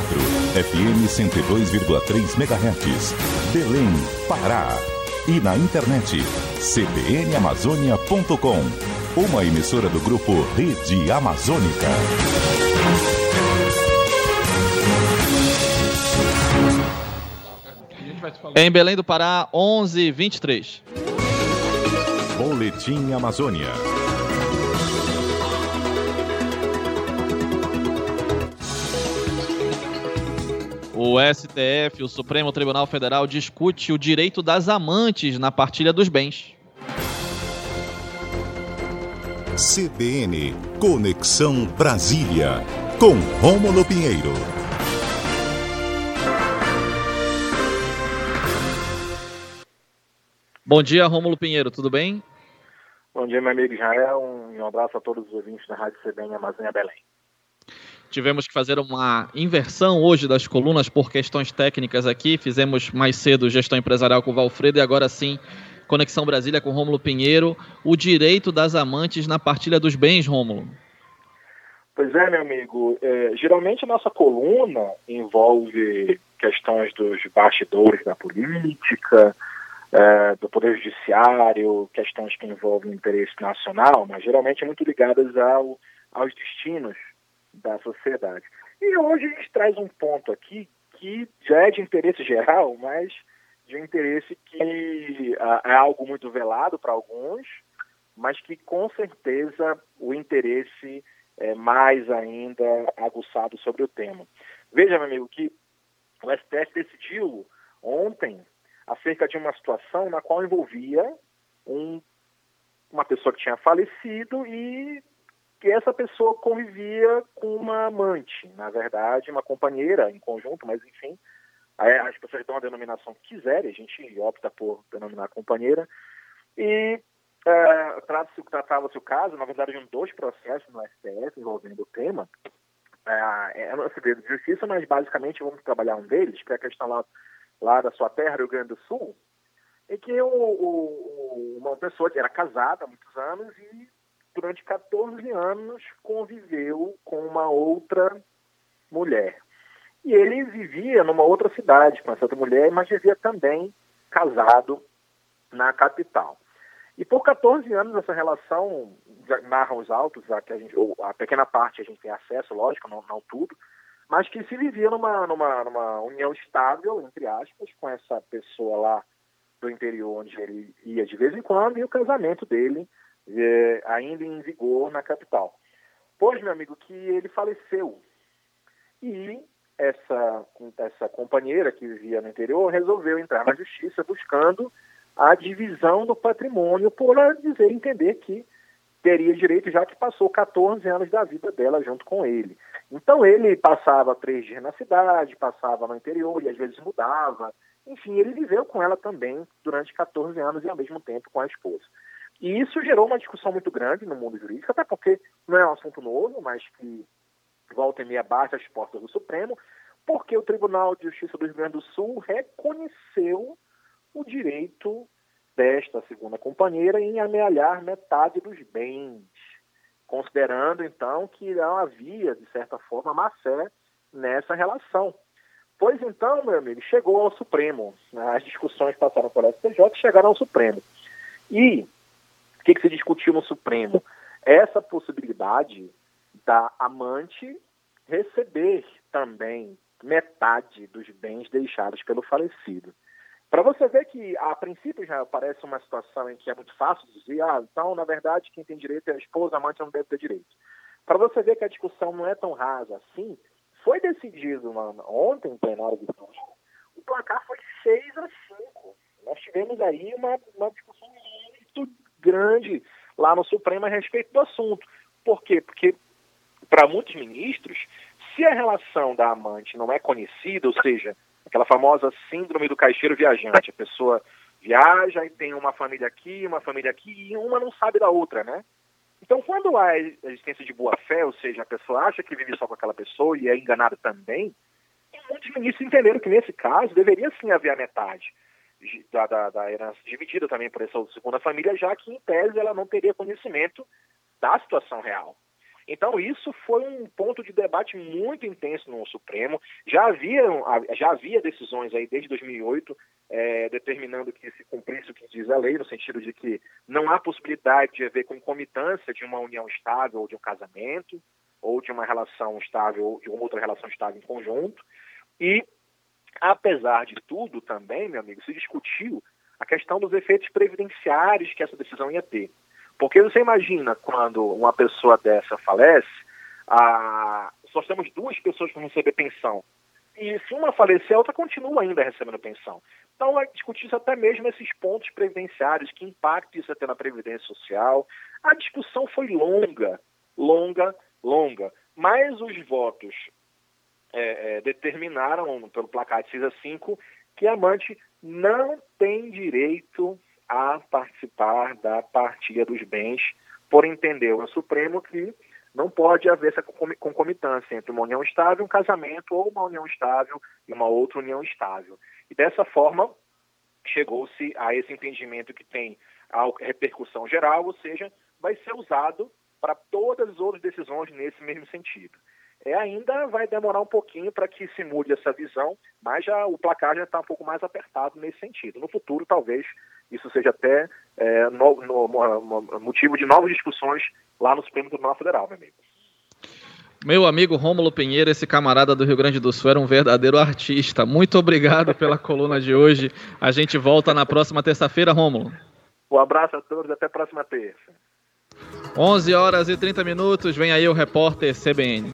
FM 102,3 MHz, Belém, Pará. E na internet, cbnamazônia.com, uma emissora do grupo Rede Amazônica. Em Belém do Pará, 11:23. Boletim Amazônia. O STF, o Supremo Tribunal Federal, discute o direito das amantes na partilha dos bens. CBN Conexão Brasília, com Rômulo Pinheiro. Bom dia, Rômulo Pinheiro, tudo bem? Bom dia, meu amigo Israel. Um abraço a todos os ouvintes da Rádio CBN Amazônia Belém. Tivemos que fazer uma inversão hoje das colunas por questões técnicas aqui. Fizemos mais cedo gestão empresarial com o Valfredo e agora sim Conexão Brasília com Rômulo Pinheiro. O direito das amantes na partilha dos bens, Rômulo. Pois é, meu amigo. É, geralmente a nossa coluna envolve questões dos bastidores da política, é, do Poder Judiciário, questões que envolvem interesse nacional, mas geralmente muito ligadas ao, aos destinos da sociedade. E hoje a gente traz um ponto aqui que já é de interesse geral, mas de interesse que uh, é algo muito velado para alguns, mas que com certeza o interesse é mais ainda aguçado sobre o tema. Veja, meu amigo, que o STF decidiu ontem acerca de uma situação na qual envolvia um, uma pessoa que tinha falecido e que essa pessoa convivia com uma amante, na verdade, uma companheira em conjunto, mas enfim, as pessoas dão a denominação que quiserem, a gente opta por denominar companheira. E é, tratava-se o caso, na verdade, de dois processos no STF envolvendo o tema. É, é um segredo de justiça, mas basicamente vamos trabalhar um deles, que é a questão lá, lá da sua terra, Rio Grande do Sul, em que o, o, uma pessoa que era casada há muitos anos e durante 14 anos conviveu com uma outra mulher. E ele vivia numa outra cidade com essa outra mulher, mas vivia também casado na capital. E por 14 anos essa relação, narram os autos, a, que a, gente, a pequena parte a gente tem acesso, lógico, não, não tudo, mas que se vivia numa, numa, numa união estável, entre aspas, com essa pessoa lá do interior onde ele ia de vez em quando, e o casamento dele é, ainda em vigor na capital. Pois, meu amigo, que ele faleceu. E essa, essa companheira que vivia no interior resolveu entrar na justiça buscando a divisão do patrimônio por dizer entender que teria direito, já que passou 14 anos da vida dela junto com ele. Então ele passava três dias na cidade, passava no interior e às vezes mudava. Enfim, ele viveu com ela também durante 14 anos e ao mesmo tempo com a esposa. E isso gerou uma discussão muito grande no mundo jurídico, até porque não é um assunto novo, mas que volta e meia bate as portas do Supremo, porque o Tribunal de Justiça do Rio Grande do Sul reconheceu o direito desta segunda companheira em amealhar metade dos bens, considerando então que não havia, de certa forma, má fé nessa relação. Pois então, meu amigo, chegou ao Supremo. As discussões passaram por STJ e chegaram ao Supremo. E o que, que se discutiu no Supremo? Essa possibilidade da amante receber também metade dos bens deixados pelo falecido. Para você ver que, a princípio, já parece uma situação em que é muito fácil dizer, ah, então, na verdade, quem tem direito é a esposa, a amante não deve ter direito. Para você ver que a discussão não é tão rasa assim, foi decidido mano, ontem, em plenário de Tóquio, o placar foi 6 a 5. Nós tivemos aí uma, uma discussão grande lá no Supremo a respeito do assunto. Por quê? Porque, para muitos ministros, se a relação da amante não é conhecida, ou seja, aquela famosa síndrome do caixeiro viajante, a pessoa viaja e tem uma família aqui, uma família aqui, e uma não sabe da outra, né? Então, quando há existência de boa-fé, ou seja, a pessoa acha que vive só com aquela pessoa e é enganada também, muitos ministros entenderam que, nesse caso, deveria sim haver a metade da, da, da herança dividida também por essa segunda família, já que, em tese, ela não teria conhecimento da situação real. Então, isso foi um ponto de debate muito intenso no Supremo. Já havia, já havia decisões aí desde 2008 é, determinando que se cumprisse o que diz a lei, no sentido de que não há possibilidade de haver concomitância de uma união estável ou de um casamento, ou de uma relação estável ou de outra relação estável em conjunto. E, apesar de tudo, também, meu amigo, se discutiu a questão dos efeitos previdenciários que essa decisão ia ter. Porque você imagina quando uma pessoa dessa falece, a... só temos duas pessoas para receber pensão. E se uma falecer, a outra continua ainda recebendo pensão. Então, é discutir até mesmo esses pontos previdenciários, que impacto isso até na Previdência Social. A discussão foi longa, longa, longa. Mas os votos é, é, determinaram, pelo placar de 6 a 5, que amante não tem direito a participar da partilha dos bens, por entender o Supremo que não pode haver essa concomitância entre uma união estável, um casamento, ou uma união estável e uma outra união estável. E dessa forma, chegou-se a esse entendimento que tem a repercussão geral, ou seja, vai ser usado para todas as outras decisões nesse mesmo sentido. É, ainda vai demorar um pouquinho para que se mude essa visão, mas já o placar já está um pouco mais apertado nesse sentido. No futuro, talvez isso seja até é, no, no, no, motivo de novas discussões lá no Supremo Tribunal Federal, meu amigo. Meu amigo Rômulo Pinheiro, esse camarada do Rio Grande do Sul, era um verdadeiro artista. Muito obrigado pela coluna de hoje. A gente volta na próxima terça-feira, Rômulo. Um abraço a todos, até a próxima terça. 11 horas e 30 minutos, vem aí o repórter CBN.